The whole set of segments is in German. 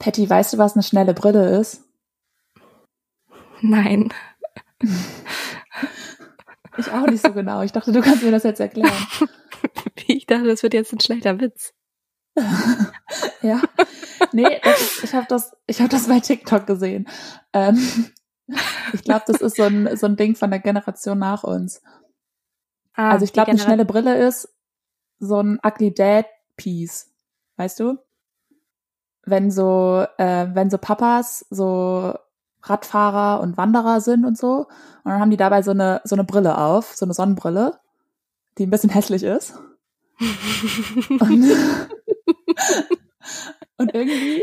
Patty, weißt du, was eine schnelle Brille ist? Nein. Ich auch nicht so genau. Ich dachte, du kannst mir das jetzt erklären. Ich dachte, das wird jetzt ein schlechter Witz. ja. Nee, ist, ich habe das, ich hab das bei TikTok gesehen. Ähm, ich glaube, das ist so ein, so ein Ding von der Generation nach uns. Ah, also ich glaube, eine schnelle Brille ist so ein Ugly Dad Piece. Weißt du? Wenn so, äh, wenn so Papas so Radfahrer und Wanderer sind und so. Und dann haben die dabei so eine, so eine Brille auf, so eine Sonnenbrille, die ein bisschen hässlich ist. und, und irgendwie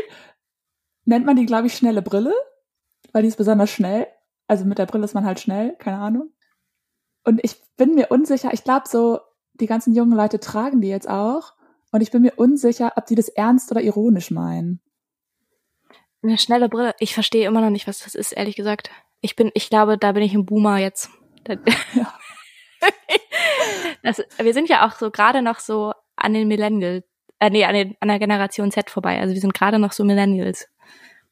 nennt man die, glaube ich, schnelle Brille, weil die ist besonders schnell. Also mit der Brille ist man halt schnell, keine Ahnung. Und ich bin mir unsicher, ich glaube so, die ganzen jungen Leute tragen die jetzt auch. Und ich bin mir unsicher, ob die das ernst oder ironisch meinen. Eine schnelle Brille. Ich verstehe immer noch nicht, was das ist, ehrlich gesagt. Ich bin, ich glaube, da bin ich ein Boomer jetzt. Das, wir sind ja auch so gerade noch so an den Millennials, äh, nee, an, den, an der Generation Z vorbei. Also wir sind gerade noch so Millennials.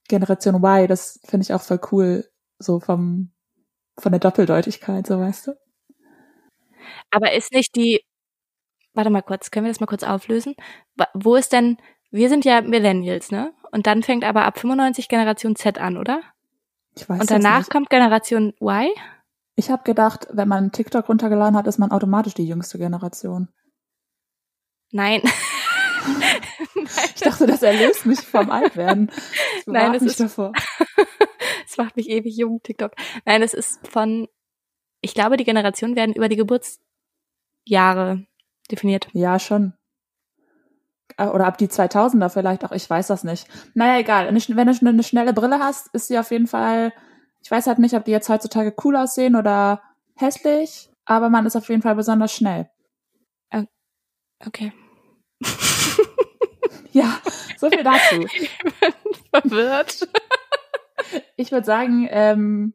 Generation Y, das finde ich auch voll cool, so vom, von der Doppeldeutigkeit, so weißt du. Aber ist nicht die, warte mal kurz, können wir das mal kurz auflösen? Wo ist denn, wir sind ja Millennials, ne? Und dann fängt aber ab 95 Generation Z an, oder? Ich weiß Und danach kommt Generation Y? Ich habe gedacht, wenn man TikTok runtergeladen hat, ist man automatisch die jüngste Generation. Nein. ich dachte, das erlöst mich vom Altwerden. Das Nein, das ist davor. Es macht mich ewig jung, TikTok. Nein, es ist von, ich glaube, die Generationen werden über die Geburtsjahre definiert. Ja, schon. Äh, oder ab die 2000er vielleicht auch, ich weiß das nicht. Naja, egal. Wenn du eine schnelle Brille hast, ist sie auf jeden Fall, ich weiß halt nicht, ob die jetzt heutzutage cool aussehen oder hässlich, aber man ist auf jeden Fall besonders schnell. Okay. ja, so viel dazu. Ich bin verwirrt. Ich würde sagen, ähm,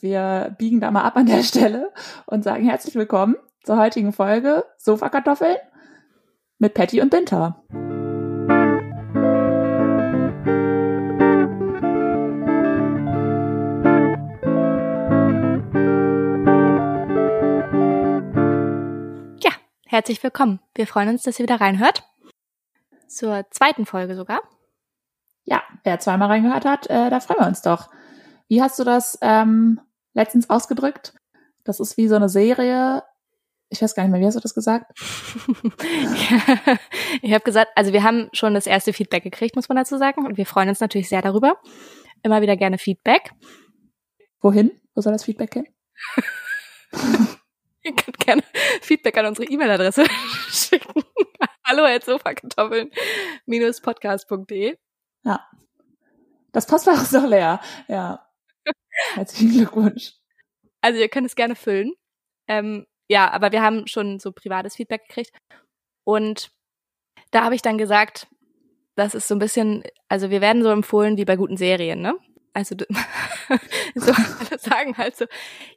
wir biegen da mal ab an der Stelle und sagen herzlich willkommen zur heutigen Folge Sofakartoffeln mit Patty und Binter. Ja, herzlich willkommen. Wir freuen uns, dass ihr wieder reinhört. Zur zweiten Folge sogar. Ja, wer zweimal reingehört hat, äh, da freuen wir uns doch. Wie hast du das ähm, letztens ausgedrückt? Das ist wie so eine Serie, ich weiß gar nicht mehr, wie hast du das gesagt? ja, ich habe gesagt, also wir haben schon das erste Feedback gekriegt, muss man dazu sagen. Und wir freuen uns natürlich sehr darüber. Immer wieder gerne Feedback. Wohin? Wo soll das Feedback hin? Ihr könnt gerne Feedback an unsere E-Mail-Adresse schicken. Hallo at sofakartoffeln-podcast.de. Ja. Das Postfach ist doch leer. Ja. Herzlichen Glückwunsch. Also ihr könnt es gerne füllen. Ähm, ja, aber wir haben schon so privates Feedback gekriegt. Und da habe ich dann gesagt, das ist so ein bisschen, also wir werden so empfohlen wie bei guten Serien, ne? Also so sagen halt so,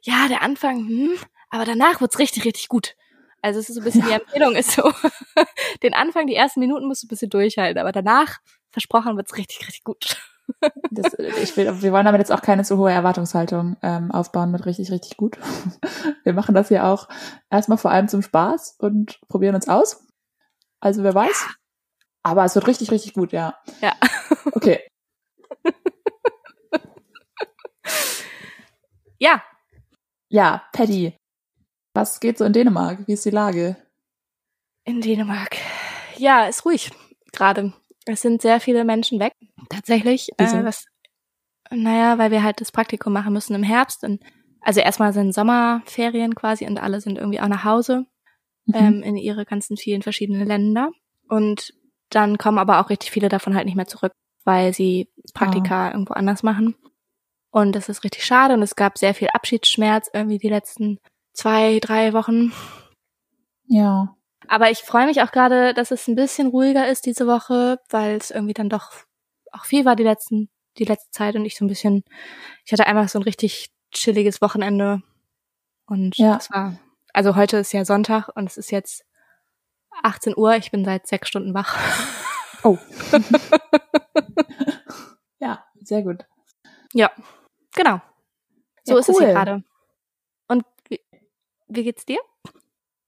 ja, der Anfang, hm, aber danach wird's richtig, richtig gut. Also es ist so ein bisschen ja. die Empfehlung ist so, den Anfang, die ersten Minuten musst du ein bisschen durchhalten, aber danach, versprochen, wird's richtig, richtig gut. Das, ich will, wir wollen damit jetzt auch keine zu hohe Erwartungshaltung ähm, aufbauen mit richtig, richtig gut. Wir machen das hier auch erstmal vor allem zum Spaß und probieren uns aus. Also wer weiß. Aber es wird richtig, richtig gut, ja. Ja. Okay. ja. Ja, Paddy. Was geht so in Dänemark? Wie ist die Lage? In Dänemark. Ja, ist ruhig gerade. Es sind sehr viele Menschen weg, tatsächlich. Äh, was, naja, weil wir halt das Praktikum machen müssen im Herbst. Und, also erstmal sind Sommerferien quasi und alle sind irgendwie auch nach Hause mhm. ähm, in ihre ganzen vielen verschiedenen Länder. Und dann kommen aber auch richtig viele davon halt nicht mehr zurück, weil sie Praktika oh. irgendwo anders machen. Und das ist richtig schade und es gab sehr viel Abschiedsschmerz irgendwie die letzten zwei, drei Wochen. Ja. Aber ich freue mich auch gerade, dass es ein bisschen ruhiger ist diese Woche, weil es irgendwie dann doch auch viel war die letzten, die letzte Zeit und ich so ein bisschen, ich hatte einfach so ein richtig chilliges Wochenende und ja. das war, also heute ist ja Sonntag und es ist jetzt 18 Uhr, ich bin seit sechs Stunden wach. Oh. Sehr gut. Ja, genau. So Ja, ist es hier cool. gerade. Und wie, wie geht's dir?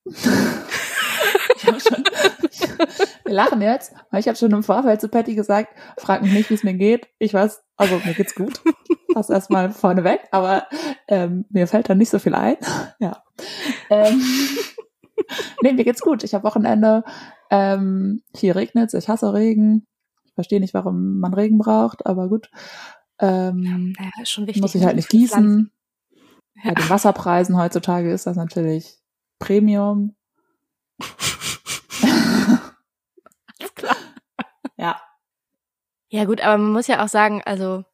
Schon, wir lachen jetzt, weil ich habe schon im Vorfeld zu Patty gesagt, frag mich nicht, wie es mir geht. Ich weiß, also mir geht's gut. Das erstmal vorneweg, aber ähm, mir fällt da nicht so viel ein. Ja. Ähm, nee, mir geht's gut. Ich habe Wochenende. Ähm, hier regnet's. Ich hasse Regen. Ich verstehe nicht, warum man Regen braucht, aber gut. Ähm, Naja, ist schon wichtig. muss ich halt nicht gießen. Bei den Wasserpreisen heutzutage ist das natürlich Premium. Alles klar. Ja. Ja gut, aber man muss ja auch sagen, also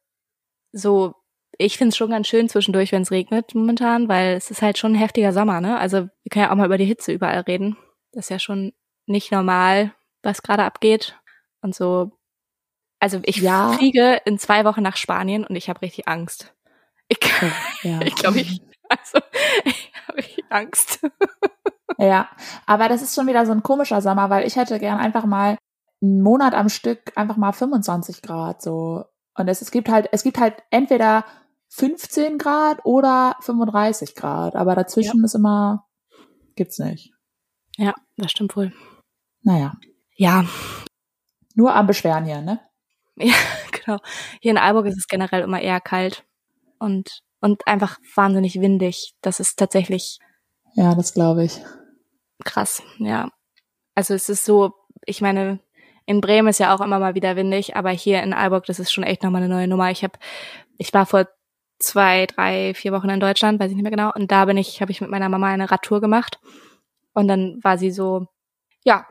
so, ich find's schon ganz schön zwischendurch, wenn es regnet momentan, weil es ist halt schon ein heftiger Sommer, ne? Also wir können ja auch mal über die Hitze überall reden. Das ist ja schon nicht normal, was gerade abgeht. Und so, also ich Ja. fliege in zwei Wochen nach Spanien und ich habe richtig Angst. Ich, ja. ich glaube, ich, also ich habe richtig Angst. Ja, aber das ist schon wieder so ein komischer Sommer, weil ich hätte gern einfach mal einen Monat am Stück einfach mal 25 Grad so. Und es, es gibt halt, es gibt halt entweder 15 Grad oder 35 Grad, aber dazwischen ist immer, gibt's nicht. Ja, das stimmt wohl. Naja, Ja, nur am Beschweren hier, ne? Ja, genau. Hier in Aalborg ist es generell immer eher kalt und, und einfach wahnsinnig windig. Das ist tatsächlich Ja, das glaube ich. krass, ja. Also es ist so, ich meine, in Bremen ist ja auch immer mal wieder windig, aber hier in Aalborg, das ist schon echt nochmal eine neue Nummer. Ich habe, ich war vor zwei, drei, vier Wochen in Deutschland, weiß ich nicht mehr genau, und da bin ich, habe ich mit meiner Mama eine Radtour gemacht. Und dann war sie so, ja,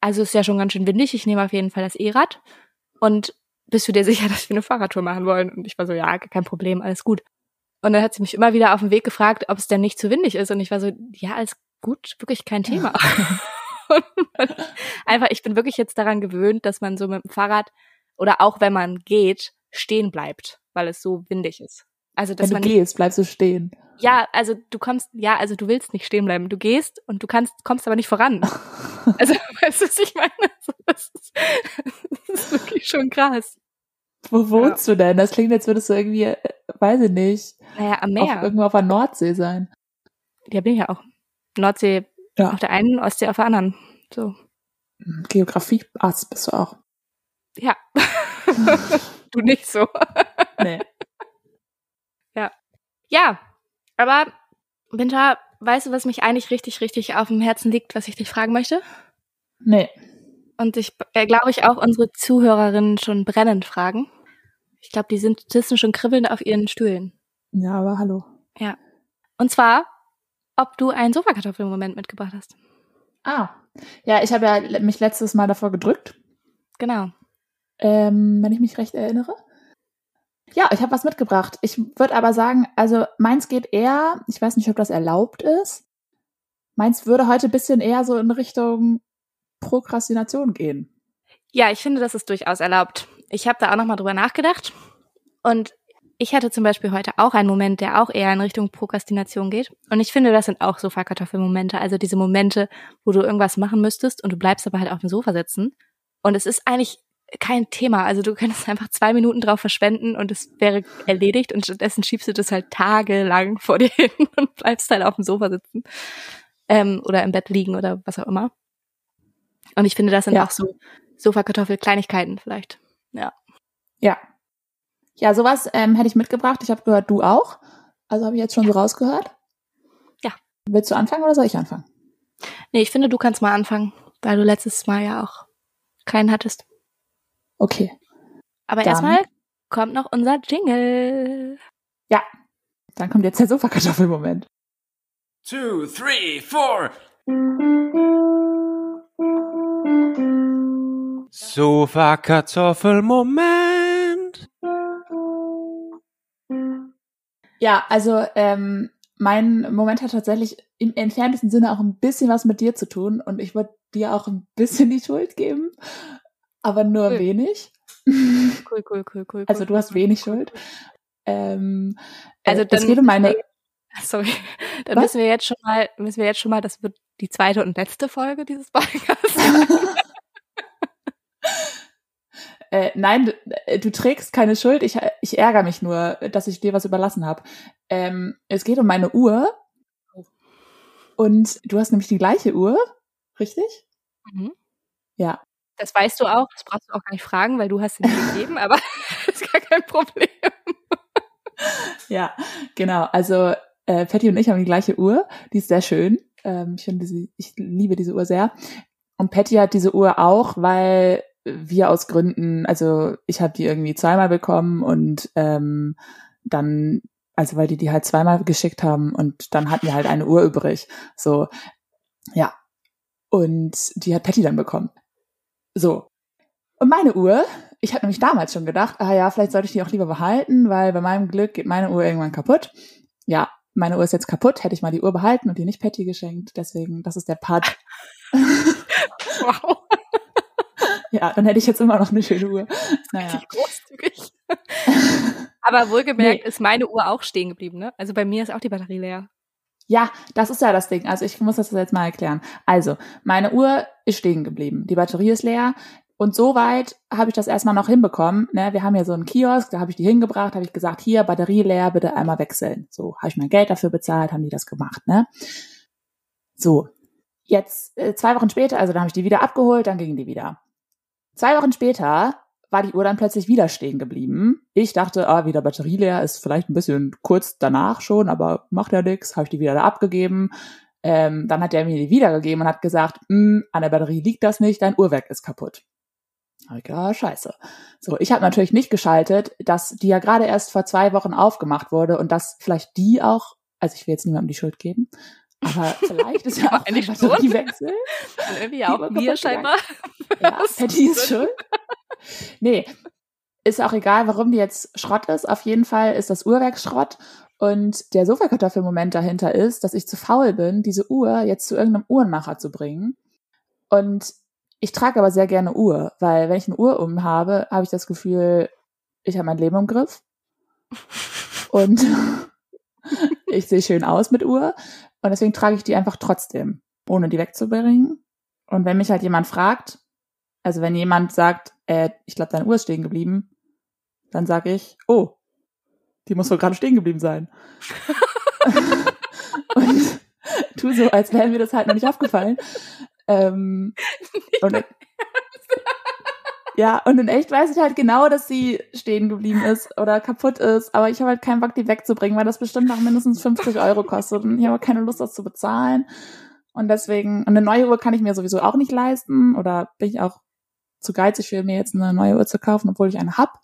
also ist ja schon ganz schön windig, ich nehme auf jeden Fall das E-Rad. Und bist du dir sicher, dass wir eine Fahrradtour machen wollen? Und ich war so, ja, kein Problem, alles gut. Und dann hat sie mich immer wieder auf dem Weg gefragt, ob es denn nicht zu windig ist. Und ich war so, ja, alles gut, wirklich kein Thema. Und einfach, ich bin wirklich jetzt daran gewöhnt, dass man so mit dem Fahrrad oder auch wenn man geht, stehen bleibt, weil es so windig ist. Also, dass Wenn man du gehst, bleibst du stehen. ja, also du kommst, ja, also du willst nicht stehen bleiben. Du gehst und du kannst, kommst aber nicht voran. Also, weißt du, was ich meine? Das ist, das ist wirklich schon krass. Wo wohnst du denn? Das klingt, als würdest du irgendwie, äh, weiß ich nicht, Naja, am auf, Meer. irgendwo auf der Nordsee sein. Ja, bin ich ja auch. Nordsee Ja. auf der einen, Ostsee auf der anderen. So. Geografie-Arzt bist du auch. Ja. du nicht so. Nee. Ja, aber Winter, weißt du, was mich eigentlich richtig, richtig auf dem Herzen liegt, was ich dich fragen möchte? Nee. Und ich äh, glaube ich auch unsere Zuhörerinnen schon brennend fragen. Ich glaube, die sind sitzen schon kribbelnd auf ihren Stühlen. Ja, aber hallo. Und zwar, ob du einen Sofakartoffelmoment mitgebracht hast. Ah. Ja, ich habe ja mich letztes Mal davor gedrückt, Genau. ähm, wenn ich mich recht erinnere. Ja, ich habe was mitgebracht. Ich würde aber sagen, also meins geht eher, ich weiß nicht, ob das erlaubt ist. Meins würde heute ein bisschen eher so in Richtung Prokrastination gehen. Ja, ich finde, das ist durchaus erlaubt. Ich habe da auch nochmal drüber nachgedacht. Und ich hatte zum Beispiel heute auch einen Moment, der auch eher in Richtung Prokrastination geht. Und ich finde, das sind auch Sofakartoffelmomente. Also diese Momente, wo du irgendwas machen müsstest und du bleibst aber halt auf dem Sofa sitzen. Und es ist eigentlich kein Thema. Also du könntest einfach zwei Minuten drauf verschwenden und es wäre erledigt und stattdessen schiebst du das halt tagelang vor dir hin und bleibst halt auf dem Sofa sitzen. Ähm, oder im Bett liegen oder was auch immer. Und ich finde, das sind Ja. auch so Sofakartoffel-Kleinigkeiten vielleicht. Ja. Ja, sowas ähm, hätte ich mitgebracht. Ich habe gehört, du auch. Also habe ich jetzt schon so rausgehört. Ja. Willst du anfangen oder soll ich anfangen? Nee, ich finde, du kannst mal anfangen, weil du letztes Mal ja auch keinen hattest. Okay. Aber Dann- erstmal kommt noch unser Jingle. Dann kommt jetzt der Sofakartoffelmoment. two, three, four. Sofa Kartoffelmoment. Ja, also ähm, mein Moment hat tatsächlich im entferntesten Sinne auch ein bisschen was mit dir zu tun und ich würde dir auch ein bisschen die Schuld geben, aber nur Cool. wenig. Cool, cool, cool, cool. Also du hast wenig cool, Schuld. cool. Ähm, Also äh, es dann geht um meine. Sorry. Dann Was? müssen wir jetzt schon mal, müssen wir jetzt schon mal, das wird die zweite und letzte Folge dieses Podcasts. Äh, nein, du, äh, du trägst keine Schuld. Ich, ich ärgere mich nur, dass ich dir was überlassen habe. Ähm, es geht um meine Uhr. Und du hast nämlich die gleiche Uhr, richtig? Mhm. Ja. Das weißt du auch, das brauchst du auch gar nicht fragen, weil du hast sie mir gegeben, aber das ist gar kein Problem. Ja, genau. Also äh, Patty und ich haben die gleiche Uhr. Die ist sehr schön. Ähm, ich finde sie, ich liebe diese Uhr sehr. Und Patty hat diese Uhr auch, weil wir aus Gründen, also ich habe die irgendwie zweimal bekommen und ähm, dann, also weil die die halt zweimal geschickt haben und dann hatten wir halt eine Uhr übrig. So, ja. Und die hat Patty dann bekommen. So. Und meine Uhr, ich hatte nämlich damals schon gedacht, ah ja, vielleicht sollte ich die auch lieber behalten, weil bei meinem Glück geht meine Uhr irgendwann kaputt. Ja, meine Uhr ist jetzt kaputt, hätte ich mal die Uhr behalten und die nicht Patty geschenkt. Deswegen, das ist der Part. wow. Ja, dann hätte ich jetzt immer noch eine schöne Uhr. Naja. Großzügig. Aber wohlgemerkt nee. ist meine Uhr auch stehen geblieben, ne? Also bei mir ist auch die Batterie leer. Ja, das ist ja das Ding. Also ich muss das jetzt mal erklären. Also, meine Uhr ist stehen geblieben. Die Batterie ist leer. Und soweit habe ich das erstmal noch hinbekommen. Ne? Wir haben ja so einen Kiosk, da habe ich die hingebracht, habe ich gesagt, hier, Batterie leer, bitte einmal wechseln. So, habe ich mein Geld dafür bezahlt, haben die das gemacht. Ne? So, jetzt äh, zwei Wochen später, also dann habe ich die wieder abgeholt, dann ging die wieder. Zwei Wochen später war die Uhr dann plötzlich wieder stehen geblieben. Ich dachte, ah, wieder Batterie leer, ist vielleicht ein bisschen kurz danach schon, aber macht ja nix, habe ich die wieder da abgegeben. Ähm, dann hat er mir die wiedergegeben und hat gesagt, hm, an der Batterie liegt das nicht, dein Uhrwerk ist kaputt. Ja, scheiße. So, ich habe natürlich nicht geschaltet, dass die ja gerade erst vor zwei Wochen aufgemacht wurde und dass vielleicht die auch, also ich will jetzt niemandem die Schuld geben, aber vielleicht ist ja auch ein Batteriewechsel. Und irgendwie auch mir scheinbar. Ja, Patty ist schuld. Nee, ist auch egal, warum die jetzt Schrott ist. Auf jeden Fall ist das Uhrwerk Schrott. Und der Sofakartoffelmoment dahinter ist, dass ich zu faul bin, diese Uhr jetzt zu irgendeinem Uhrenmacher zu bringen. Und ich trage aber sehr gerne Uhr, weil wenn ich eine Uhr um habe, habe ich das Gefühl, ich habe mein Leben im Griff. Und ich sehe schön aus mit Uhr. Und deswegen trage ich die einfach trotzdem, ohne die wegzubringen. Und wenn mich halt jemand fragt, also wenn jemand sagt, äh, ich glaube, deine Uhr ist stehen geblieben, dann sage ich, oh, die muss wohl gerade stehen geblieben sein. und tu so, als wäre mir das halt noch nicht aufgefallen. Ähm, und, ja, und in echt weiß ich halt genau, dass sie stehen geblieben ist oder kaputt ist, aber ich habe halt keinen Bock, die wegzubringen, weil das bestimmt noch mindestens 50 Euro kostet und ich habe keine Lust, das zu bezahlen. Und deswegen, und eine neue Uhr kann ich mir sowieso auch nicht leisten oder bin ich auch zu geizig für mir jetzt eine neue Uhr zu kaufen, obwohl ich eine hab.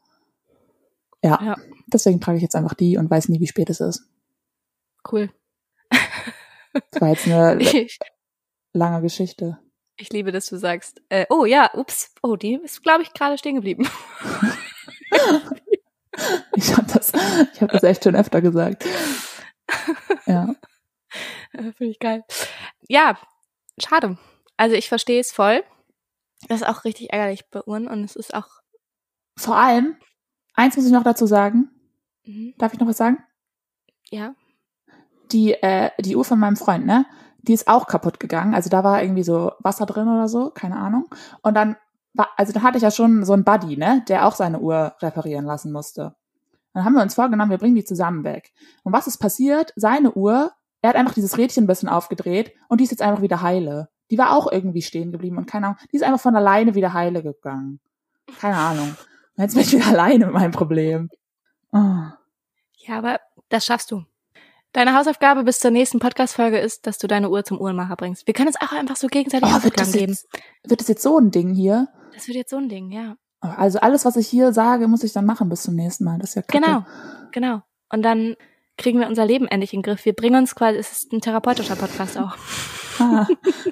Ja, ja. deswegen trage ich jetzt einfach die und weiß nie, wie spät es ist. Cool. Das war jetzt eine lange Geschichte. Ich liebe, dass du sagst, äh, oh ja, ups, oh, die ist, glaube ich, gerade stehen geblieben. ich habe das, ich habe das echt schon öfter gesagt. Ja. Finde ich geil. Ja, schade. Also ich verstehe es voll. Das ist auch richtig ärgerlich bei Uhren und es ist auch. Vor allem, eins muss ich noch dazu sagen. Mhm. Darf ich noch was sagen? Ja. Die, äh, die Uhr von meinem Freund, ne? Die ist auch kaputt gegangen. Also da war irgendwie so Wasser drin oder so, keine Ahnung. Und dann war, also da hatte ich ja schon so einen Buddy, ne, der auch seine Uhr reparieren lassen musste. Dann haben wir uns vorgenommen, wir bringen die zusammen weg. Und was ist passiert? Seine Uhr, er hat einfach dieses Rädchen ein bisschen aufgedreht und die ist jetzt einfach wieder heile. Die war auch irgendwie stehen geblieben und keine Ahnung, die ist einfach von alleine wieder heile gegangen. Keine Ahnung. Und jetzt bin ich wieder alleine mit meinem Problem. Oh. Ja, aber das schaffst du. Deine Hausaufgabe bis zur nächsten Podcast-Folge ist, dass du deine Uhr zum Uhrenmacher bringst. Wir können uns auch einfach so gegenseitig oh, wird das geben. Jetzt, wird das jetzt so ein Ding hier? Das wird jetzt so ein Ding, ja. Also alles, was ich hier sage, muss ich dann machen bis zum nächsten Mal. Das ist ja kacke. Genau, genau. Und dann kriegen wir unser Leben endlich in den Griff. Wir bringen uns quasi, es ist ein therapeutischer Podcast auch. Ah,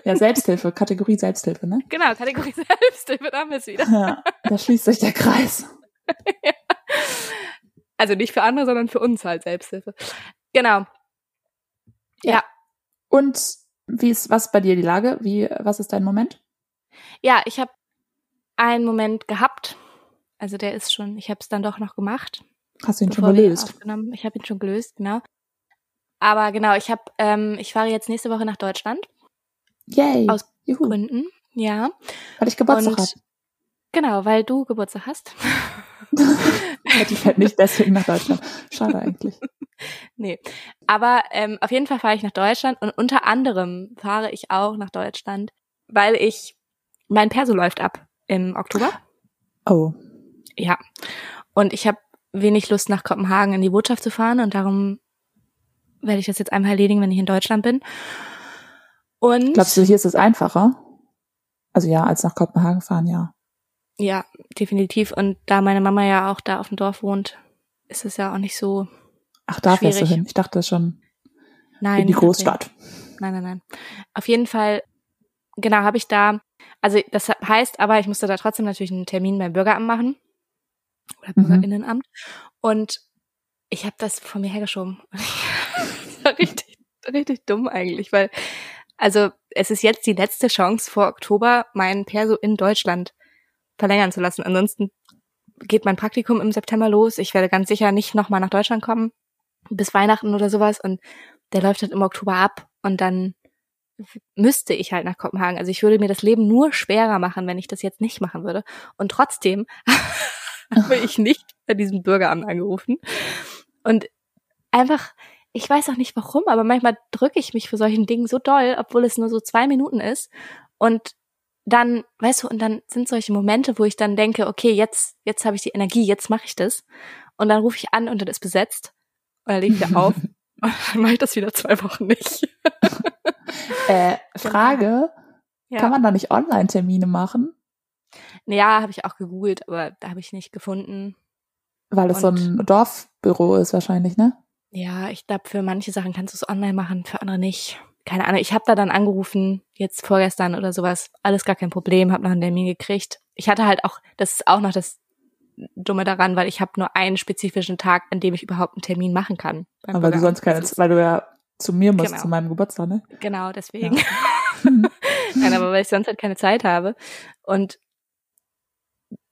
ja, Selbsthilfe, Kategorie Selbsthilfe, ne? Genau, Kategorie Selbsthilfe, da haben wir es wieder. Ja, da schließt sich der Kreis. ja. Also nicht für andere, sondern für uns halt Selbsthilfe. Genau. Ja. ja. Und wie ist was bei dir die Lage? Wie was ist dein Moment? Ja, ich habe einen Moment gehabt. Also der ist schon, ich habe es dann doch noch gemacht. Hast du ihn schon gelöst? Ich habe ihn schon gelöst, genau. Aber genau, ich habe, ähm, ich fahre jetzt nächste Woche nach Deutschland. Yay! Aus Juhu. Gründen, ja. Weil ich Geburtstag habe. Genau, weil du Geburtstag hast. die fährt nicht deswegen nach Deutschland. Schade eigentlich. Nee. Aber ähm, auf jeden Fall fahre ich nach Deutschland und unter anderem fahre ich auch nach Deutschland, weil ich, mein Perso läuft ab im Oktober. Oh. Ja. Und ich habe wenig Lust, nach Kopenhagen in die Botschaft zu fahren und darum werde ich das jetzt einmal erledigen, wenn ich in Deutschland bin. Und Glaubst du, hier ist es einfacher? Also ja, als nach Kopenhagen fahren, ja. Ja, definitiv. Und da meine Mama ja auch da auf dem Dorf wohnt, ist es ja auch nicht so. Ach, da schwierig. fährst du hin. Ich dachte schon Nein. in die Großstadt. Nein, nein, nein. Auf jeden Fall, genau, habe ich da, also das heißt aber, ich musste da trotzdem natürlich einen Termin beim Bürgeramt machen. Oder Mhm. Bürgerinnenamt. Und ich habe das vor mir hergeschoben. das war richtig, richtig dumm eigentlich, weil, also es ist jetzt die letzte Chance vor Oktober, meinen Perso in Deutschland verlängern zu lassen. Ansonsten geht mein Praktikum im September los. Ich werde ganz sicher nicht nochmal nach Deutschland kommen, bis Weihnachten oder sowas. Und der läuft halt im Oktober ab. Und dann müsste ich halt nach Kopenhagen. Also ich würde mir das Leben nur schwerer machen, wenn ich das jetzt nicht machen würde. Und trotzdem habe ich nicht bei diesem Bürgeramt angerufen. Und einfach, ich weiß auch nicht warum, aber manchmal drücke ich mich für solchen Dingen so doll, obwohl es nur so zwei Minuten ist. Und dann, weißt du, und dann sind solche Momente, wo ich dann denke, okay, jetzt, jetzt habe ich die Energie, jetzt mache ich das. Und dann rufe ich an und dann ist besetzt. Und dann lege ich wieder auf. Und dann mache ich das wieder zwei Wochen nicht. Äh, Frage, Ja. kann man da nicht Online-Termine machen? Ja, habe ich auch gegoogelt, aber da habe ich nicht gefunden. Weil es so ein Dorfbüro ist wahrscheinlich, ne? Ja, ich glaube, für manche Sachen kannst du es online machen, für andere nicht. Keine Ahnung. Ich habe da dann angerufen, jetzt vorgestern oder sowas. Alles gar kein Problem, habe noch einen Termin gekriegt. Ich hatte halt auch, das ist auch noch das Dumme daran, weil ich habe nur einen spezifischen Tag, an dem ich überhaupt einen Termin machen kann. Aber du Bürgeramt. sonst keine, weil du ja zu mir musst, Genau. zu meinem Geburtstag, ne? Genau, deswegen. Nein, aber weil ich sonst halt keine Zeit habe. Und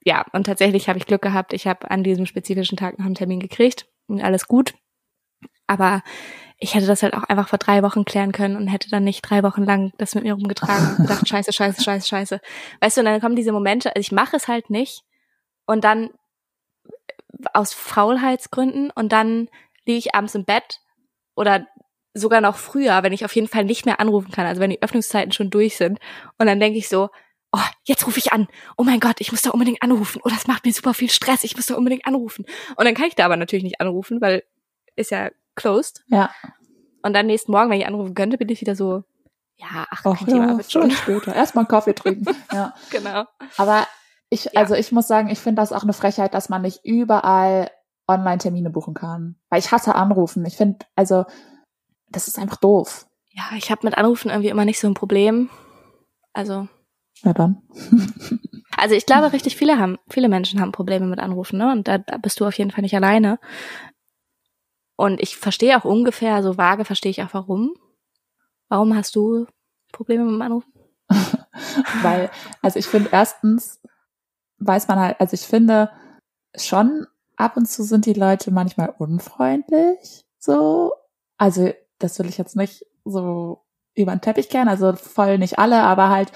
ja, und tatsächlich habe ich Glück gehabt. Ich habe an diesem spezifischen Tag noch einen Termin gekriegt und alles gut. Aber ich hätte das halt auch einfach vor drei Wochen klären können und hätte dann nicht drei Wochen lang das mit mir rumgetragen und gedacht, scheiße, scheiße, scheiße, scheiße. Weißt du, und dann kommen diese Momente, also ich mache es halt nicht und dann aus Faulheitsgründen und dann liege ich abends im Bett oder sogar noch früher, wenn ich auf jeden Fall nicht mehr anrufen kann, also wenn die Öffnungszeiten schon durch sind. Und dann denke ich so, oh, jetzt rufe ich an. Oh mein Gott, ich muss da unbedingt anrufen. Oh, das macht mir super viel Stress. Ich muss da unbedingt anrufen. Und dann kann ich da aber natürlich nicht anrufen, weil ist ja closed. Ja. Und dann nächsten Morgen, wenn ich anrufen könnte, bin ich wieder so, ja, ach, Thema, ja, wird schon. schon später. Erstmal einen Kaffee trinken. Ja. Genau. Aber ich, Ja. also ich muss sagen, ich finde das auch eine Frechheit, dass man nicht überall Online-Termine buchen kann. Weil ich hasse Anrufen. Ich finde, also, das ist einfach doof. Ja, ich habe mit Anrufen irgendwie immer nicht so ein Problem. Also, Ja dann. Also ich glaube, richtig viele haben, viele Menschen haben Probleme mit Anrufen, ne? Und da, da bist du auf jeden Fall nicht alleine. Und ich verstehe auch ungefähr, so vage verstehe ich auch warum. Warum hast du Probleme mit dem Anrufen? Weil, also ich finde erstens weiß man halt, also ich finde schon ab und zu sind die Leute manchmal unfreundlich, so. Also das will ich jetzt nicht so über den Teppich kehren, also voll nicht alle, aber halt,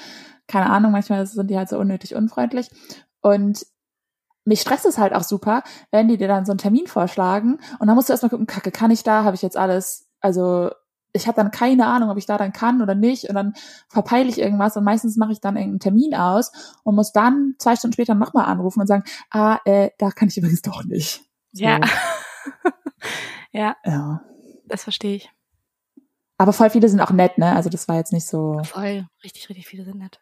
keine Ahnung, manchmal sind die halt so unnötig unfreundlich. Und mich stresst es halt auch super, wenn die dir dann so einen Termin vorschlagen und dann musst du erstmal gucken, kacke, kann ich da, habe ich jetzt alles, also ich habe dann keine Ahnung, ob ich da dann kann oder nicht und dann verpeile ich irgendwas und meistens mache ich dann irgendeinen Termin aus und muss dann zwei Stunden später nochmal anrufen und sagen, ah, äh, da kann ich übrigens doch nicht. So, Ja. ja, ja. das verstehe ich. Aber voll viele sind auch nett, ne? Also das war jetzt nicht so. Voll. Richtig, richtig viele sind nett.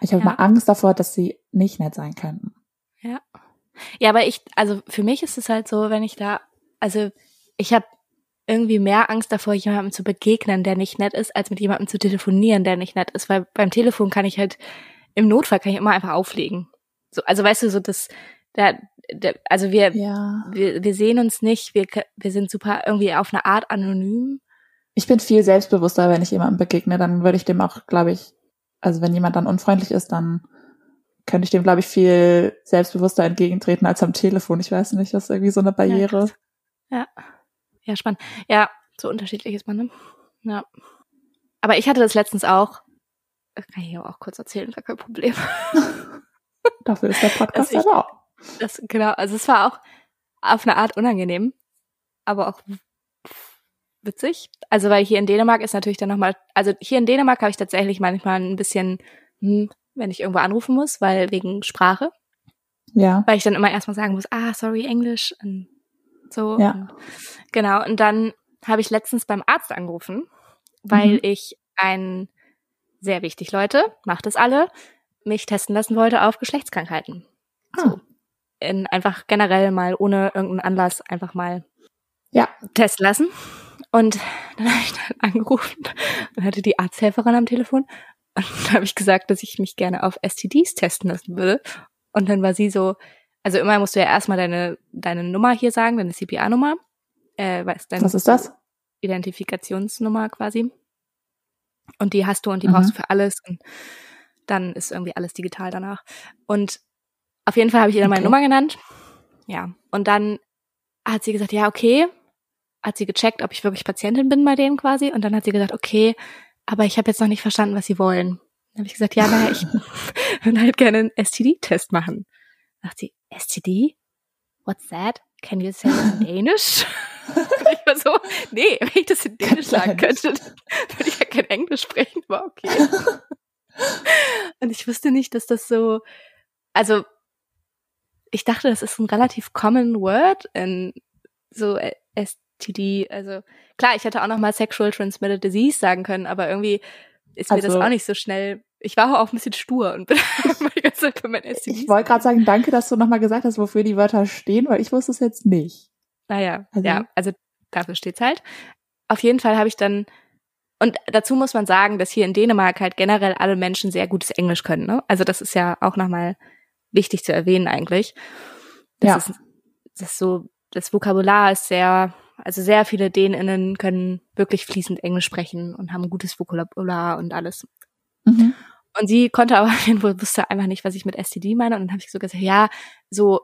Ich habe Ja. mal Angst davor, dass sie nicht nett sein könnten. Ja. Ja, aber ich, also für mich ist es halt so, wenn ich da, also ich habe irgendwie mehr Angst davor, jemandem zu begegnen, der nicht nett ist, als mit jemandem zu telefonieren, der nicht nett ist, weil beim Telefon kann ich halt, im Notfall kann ich immer einfach auflegen. So, also weißt du, so das, da, da, also wir, Ja. wir, wir sehen uns nicht, wir, wir sind super irgendwie auf eine Art anonym. Ich bin viel selbstbewusster, wenn ich jemandem begegne, dann würde ich dem auch, glaube ich, also wenn jemand dann unfreundlich ist, dann könnte ich dem, glaube ich, viel selbstbewusster entgegentreten als am Telefon. Ich weiß nicht, das ist irgendwie so eine Barriere. krass. Ja. Ja, spannend. Ja, so unterschiedlich ist man, ne? Ja. Aber ich hatte das letztens auch. Das kann ich aber auch kurz erzählen, gar kein Problem. Dafür ist der Podcast ich, aber auch. Das, genau, also es war auch auf eine Art unangenehm, aber auch witzig. Also weil hier in Dänemark ist natürlich dann nochmal, also hier in Dänemark habe ich tatsächlich manchmal ein bisschen, hm, wenn ich irgendwo anrufen muss, weil wegen Sprache. Ja. Weil ich dann immer erstmal sagen muss, ah, sorry, Englisch und so. Ja. Und, genau. Und dann habe ich letztens beim Arzt angerufen, weil Mhm. ich ein, sehr wichtig, Leute, macht es alle, mich testen lassen wollte auf Geschlechtskrankheiten. Ah. So. In, einfach generell mal ohne irgendeinen Anlass einfach mal Ja. testen lassen. Und dann habe ich dann angerufen und hatte die Arzthelferin am Telefon. Und dann habe ich gesagt, dass ich mich gerne auf STDs testen lassen würde. Und dann war sie so, also immer musst du ja erstmal deine, deine Nummer hier sagen, deine CPA-Nummer. Äh, was, deine Was ist das? Identifikationsnummer quasi. Und die hast du und die Mhm. brauchst du für alles. Und dann ist irgendwie alles digital danach. Und auf jeden Fall habe ich ihr dann meine Okay. Nummer genannt. Ja. Und dann hat sie gesagt, ja, okay. Hat sie gecheckt, ob ich wirklich Patientin bin bei denen quasi. Und dann hat sie gesagt, okay, aber ich habe jetzt noch nicht verstanden, was sie wollen. Dann habe ich gesagt, ja, naja, ich würde halt gerne einen STD-Test machen. Sagt sie, STD? What's that? Can you say it in Danish? Ich war so, nee, wenn ich das in Dänisch sagen könnte, dann würde ich ja kein Englisch sprechen, war okay. Und ich wusste nicht, dass das so, also ich dachte, das ist ein relativ common word in so STD. Also klar, ich hätte auch noch mal Sexual Transmitted Disease sagen können, aber irgendwie ist mir das Also- auch nicht so schnell. Ich war auch ein bisschen stur und bin die ganze Zeit für mein STD. Ich wollte gerade sagen, danke, dass du nochmal gesagt hast, wofür die Wörter stehen, weil ich wusste es jetzt nicht. Naja, Also- ja, also dafür steht's halt. Auf jeden Fall habe ich dann, und dazu muss man sagen, dass hier in Dänemark halt generell alle Menschen sehr gutes Englisch können. Ne? Also das ist ja auch nochmal wichtig zu erwähnen eigentlich. Das Ja. ist, das ist so, das Vokabular ist sehr, also sehr viele DänInnen können wirklich fließend Englisch sprechen und haben ein gutes Vokabular und alles. Mhm. Und sie konnte aber wusste einfach nicht, was ich mit STD meine. Und dann habe ich so gesagt, ja, so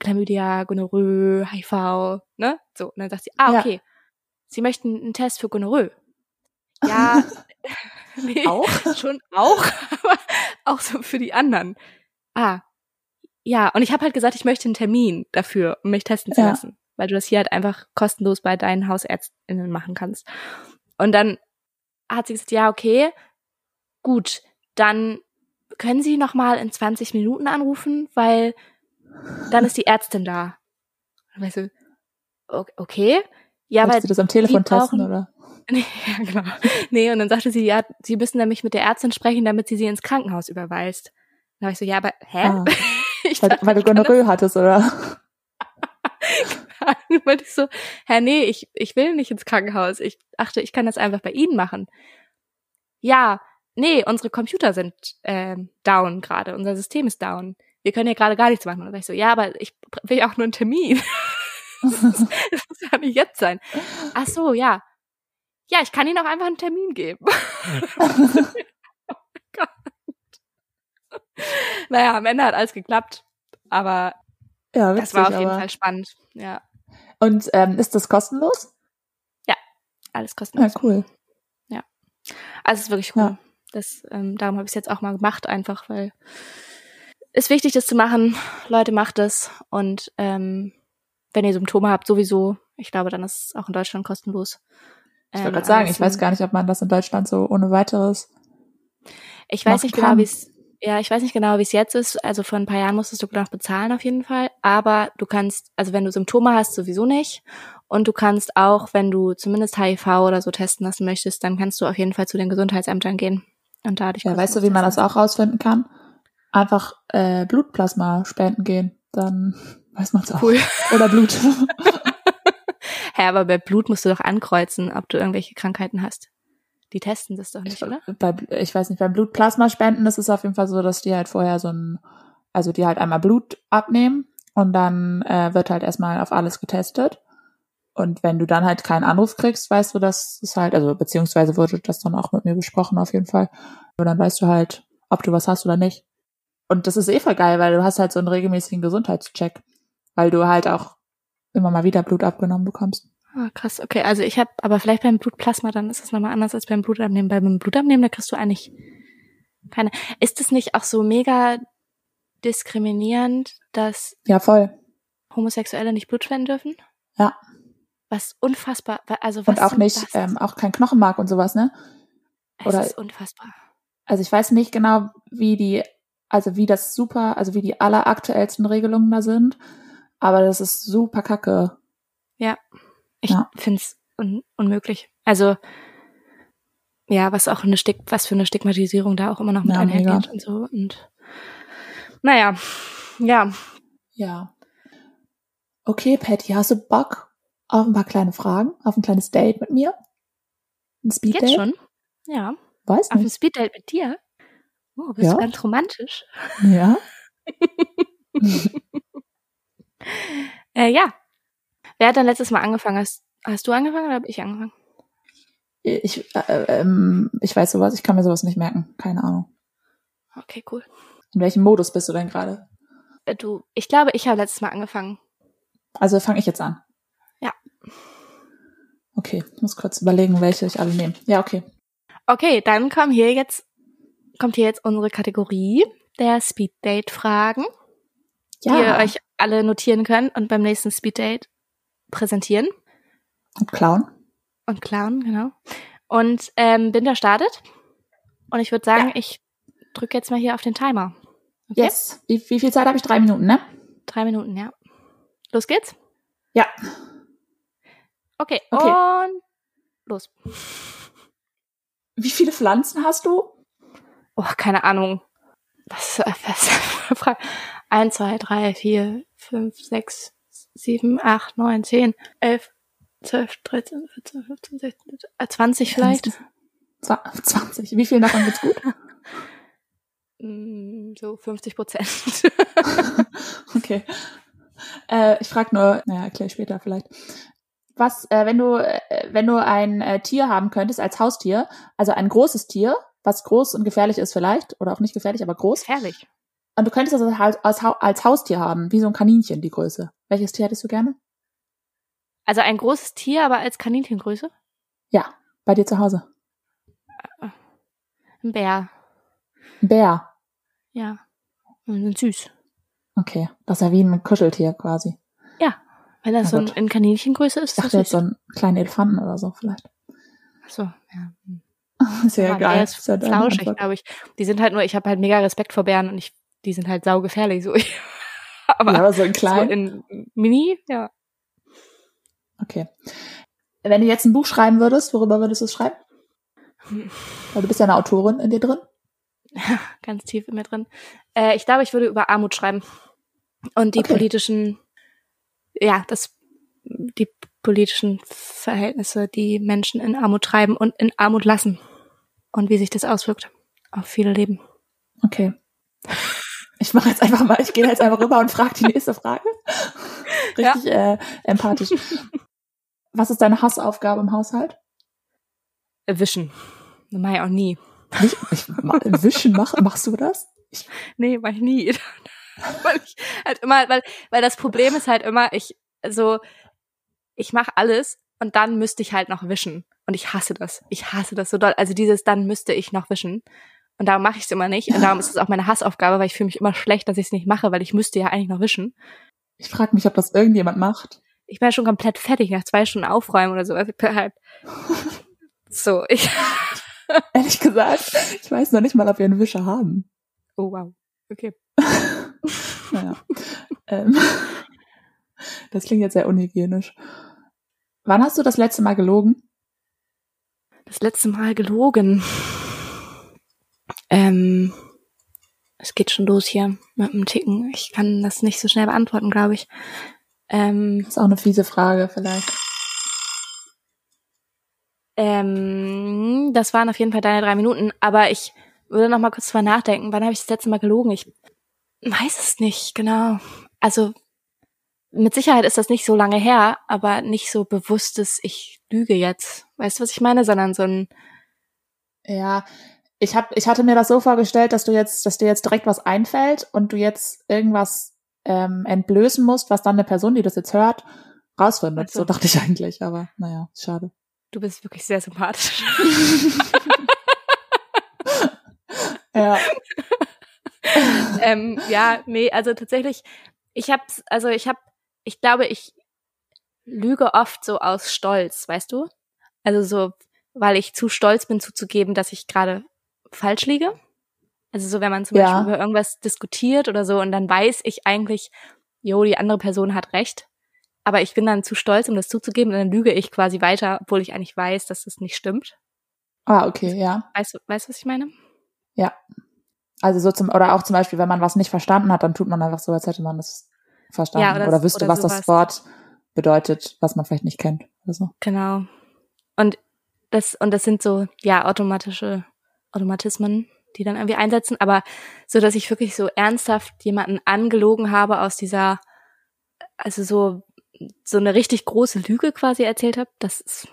Chlamydia, Gonorrhoe, HIV, ne? So. Und dann sagt sie, ah, Ja. okay. Sie möchten einen Test für Gonorrhoe. Ja, nee, Auch? schon auch, aber auch so für die anderen. Ah, ja. Und ich habe halt gesagt, ich möchte einen Termin dafür, um mich testen zu Ja. lassen, weil du das hier halt einfach kostenlos bei deinen Hausärztinnen machen kannst. Und dann hat sie gesagt, ja, okay, gut, dann können Sie noch mal in 20 Minuten anrufen, weil dann ist die Ärztin da. Und ich so, o- okay, ja, Wolltest weil du das am Telefon brauchen- testen, oder? Nee, ja, genau. Nee, und dann sagte sie, ja, sie müssen nämlich mit der Ärztin sprechen, damit sie sie ins Krankenhaus überweist. Dann war ich so, ja, aber, hä? Ah, ich weil, dachte, weil du Gonorrhoe hattest, oder? Sagen. Weil ich so, hä, nee, ich, ich will nicht ins Krankenhaus. Ich dachte, ich kann das einfach bei Ihnen machen. Ja, nee, unsere Computer sind ähm, down gerade. Unser System ist down. Wir können ja gerade gar nichts machen. Und dann ich so, ja, aber ich will auch nur einen Termin. Das muss ja nicht jetzt sein. Ach so, ja. Ja, ich kann Ihnen auch einfach einen Termin geben. oh Gott. Naja, am Ende hat alles geklappt. Aber ja, das witzig, war auf jeden. Fall spannend. Ja, Und ähm, ist das kostenlos? alles Ja, kostenlos. cool. Also es ist wirklich cool. Ja. Das, ähm, darum habe ich es jetzt auch mal gemacht, einfach weil es wichtig ist zu machen. Leute, macht es. Und ähm, wenn ihr Symptome habt, sowieso. Ich glaube, dann ist es auch in Deutschland kostenlos. Ich wollte Ähm, gerade sagen, ich weiß gar nicht, ob man das in Deutschland so ohne weiteres. Ich weiß nicht genau, kann. wie es ja, ich weiß nicht genau, wie es jetzt ist. Also vor ein paar Jahren musstest du noch bezahlen auf jeden Fall. Aber du kannst, also wenn du Symptome hast, sowieso nicht. Und du kannst auch, wenn du zumindest HIV oder so testen lassen möchtest, dann kannst du auf jeden Fall zu den Gesundheitsämtern gehen. Und da dich Ja, weißt du, wie man das auch rausfinden kann? Einfach äh, Blutplasma spenden gehen. Dann weiß man es auch. Cool. Oder Blut. Hä, aber bei Blut musst du doch ankreuzen, ob du irgendwelche Krankheiten hast. Die testen das doch nicht, oder? bei, ich weiß nicht, beim Blutplasma spenden ist es auf jeden Fall so, dass die halt vorher so ein, also die halt einmal Blut abnehmen und dann äh, wird halt erstmal auf alles getestet. Und wenn du dann halt keinen Anruf kriegst, weißt du, dass es halt, also beziehungsweise wurde das dann auch mit mir besprochen auf jeden Fall. Und dann weißt du halt, ob du was hast oder nicht. Und das ist eh voll geil, weil du hast halt so einen regelmäßigen Gesundheitscheck, weil du halt auch immer mal wieder Blut abgenommen bekommst. Ah, krass, okay. Also ich habe, aber vielleicht beim Blutplasma, dann ist es nochmal anders als beim Blutabnehmen. Beim Blutabnehmen, da kriegst du eigentlich keine. Ist es nicht auch so mega diskriminierend, dass Ja, voll. Homosexuelle nicht Blut spenden dürfen. Ja. Was unfassbar, also was Und auch nicht, das? ähm, auch kein Knochenmark und sowas, ne? es oder- ist unfassbar. Also ich weiß nicht genau, wie die, also wie das super, also wie die alleraktuellsten Regelungen da sind, aber das ist super kacke. Ich Ja. find's un unmöglich. Also ja, was auch eine Stig was für eine Stigmatisierung da auch immer noch mit Ja, einhergeht mega. und so und naja, ja, Ja. Okay, Patty, hast du Bock auf ein paar kleine Fragen, auf ein kleines Date mit mir? Ein Speeddate? jetzt schon. Ja, Weiß auf ein nicht. Speeddate mit dir. Oh, bist Ja. du ganz romantisch. Ja. Äh, ja. Wer hat dann letztes Mal angefangen? Hast, hast du angefangen oder habe ich angefangen? Ich, äh, ähm, ich weiß sowas, ich kann mir sowas nicht merken. Keine Ahnung. Okay, cool. In welchem Modus bist du denn gerade? Äh, du, ich glaube, ich habe letztes Mal angefangen. Also fange ich jetzt an. Ja. Okay, ich muss kurz überlegen, welche ich alle nehme. Ja, okay. Okay, dann kommen hier jetzt, kommt hier jetzt unsere Kategorie der Speeddate-Fragen, die ihr Ja, euch alle notieren könnt und beim nächsten Speeddate präsentieren und Clown. und klauen, genau. Und ähm, Binder startet. Und ich würde sagen, Ja. ich drücke jetzt mal hier auf den Timer. Okay? Yes. Wie, wie viel Zeit habe ich? Drei Minuten, ne? Drei Minuten, ja. Los geht's? Ja. Okay, Okay. und los. Wie viele Pflanzen hast du? Oh, keine Ahnung. Was, was Frage? Eins, zwei, drei, vier, fünf, sechs, sieben, acht, neun, zehn, elf, zwölf, dreizehn, vierzehn, fünfzehn, sechzehn, äh, zwanzig vielleicht. Zwa- 20. Wie viel davon wird's gut? Mm, So 50 Prozent. Okay. Äh, ich frage nur, naja, erkläre ich später vielleicht. Was, äh, wenn du, äh, wenn du ein äh, Tier haben könntest als Haustier, also ein großes Tier, was groß und gefährlich ist vielleicht, oder auch nicht gefährlich, aber groß, Gefährlich. Und du könntest das als, als, als Haustier haben, wie so ein Kaninchen, die Größe. Welches Tier hättest du gerne? Also ein großes Tier, aber als Kaninchengröße? Ja, bei dir zu Hause. Ein Bär. Ein Bär. Ja. Und sind süß. Okay, das ist ja wie ein Kuscheltier quasi. Wenn das so ein, in Kaninchengröße ist, Ich dachte jetzt so einen kleinen Elefanten oder so vielleicht. Achso, ja. hm. Ist ja geil. Ist ja flauschig, glaube ich. Die sind halt nur, ich habe halt mega Respekt vor Bären und ich, die sind halt saugefährlich, so. aber ja, so ein so klein. in Mini, ja. Okay. Wenn du jetzt ein Buch schreiben würdest, worüber würdest du es schreiben? Weil du bist ja eine Autorin in dir drin. ganz tief in mir drin. Äh, ich glaube, ich würde über Armut schreiben. Und die Okay. politischen, ja, das, die politischen Verhältnisse, die Menschen in Armut treiben und in Armut lassen. Und wie sich das auswirkt auf viele Leben. Okay. Ich mache jetzt einfach mal, ich gehe jetzt einfach rüber und frage die nächste Frage. Richtig äh, empathisch. Was ist deine Hassaufgabe im Haushalt? Wischen. Das mache ich auch nie. Ich, ma- wischen, mach, machst du das? Nee, mach ich nie. weil ich halt immer, weil, weil das Problem ist halt immer, ich, so, ich mache alles und dann müsste ich halt noch wischen. Und ich hasse das. Ich hasse das so doll. Also dieses, dann müsste ich noch wischen. Und darum mache ich es immer nicht. Und darum ist es auch meine Hassaufgabe, weil ich fühle mich immer schlecht, dass ich es nicht mache, weil ich müsste ja eigentlich noch wischen. Ich frage mich, ob das irgendjemand macht. Ich bin ja schon komplett fertig nach zwei Stunden Aufräumen oder so. Also halt so, ich, Ehrlich gesagt, ich weiß noch nicht mal, ob wir einen Wischer haben. oh wow. Okay. Naja. ähm, das klingt jetzt sehr unhygienisch. Wann hast du das letzte Mal gelogen? Das letzte Mal gelogen. Ähm, es geht schon los hier mit dem Ticken. Ich kann das nicht so schnell beantworten, glaube ich. Ähm, Das ist auch eine fiese Frage vielleicht. ähm, das waren auf jeden Fall deine drei Minuten, aber ich würde noch mal kurz drüber nachdenken. Wann habe ich das letzte Mal gelogen? Ich weiß es nicht, genau. Also mit Sicherheit ist das nicht so lange her, aber nicht so bewusstes, ich lüge jetzt. Weißt du, was ich meine? Sondern so ein, Ja, ich hab, ich hatte mir das so vorgestellt, dass du jetzt, dass dir jetzt direkt was einfällt und du jetzt irgendwas ähm, entblößen musst, was dann eine Person, die das jetzt hört, rausfindet. Ach so. So dachte ich eigentlich, aber naja, schade. du bist wirklich sehr sympathisch. Ja. ähm, ja, nee, also tatsächlich, ich hab's, also ich hab, ich glaube, ich lüge oft so aus Stolz, weißt du? Also so, weil ich zu stolz bin zuzugeben, dass ich gerade falsch liege. Also so, wenn man zum Ja. Beispiel über irgendwas diskutiert oder so und dann weiß ich eigentlich, jo, die andere Person hat recht. Aber ich bin dann zu stolz, um das zuzugeben und dann lüge ich quasi weiter, obwohl ich eigentlich weiß, dass das nicht stimmt. Ah, okay, ja. Weißt du, weißt du, was ich meine? Also so zum, oder auch zum Beispiel, wenn man was nicht verstanden hat, dann tut man einfach so, als hätte man das verstanden. Ja, oder, oder- wüsste, oder was das sowas. Wort bedeutet, was man vielleicht nicht kennt. Oder so. Genau. Und das, und das sind so, ja, automatische Automatismen, die dann irgendwie einsetzen, aber so, dass ich wirklich so ernsthaft jemanden angelogen habe aus dieser, also so, so eine richtig große Lüge quasi erzählt habe, das ist,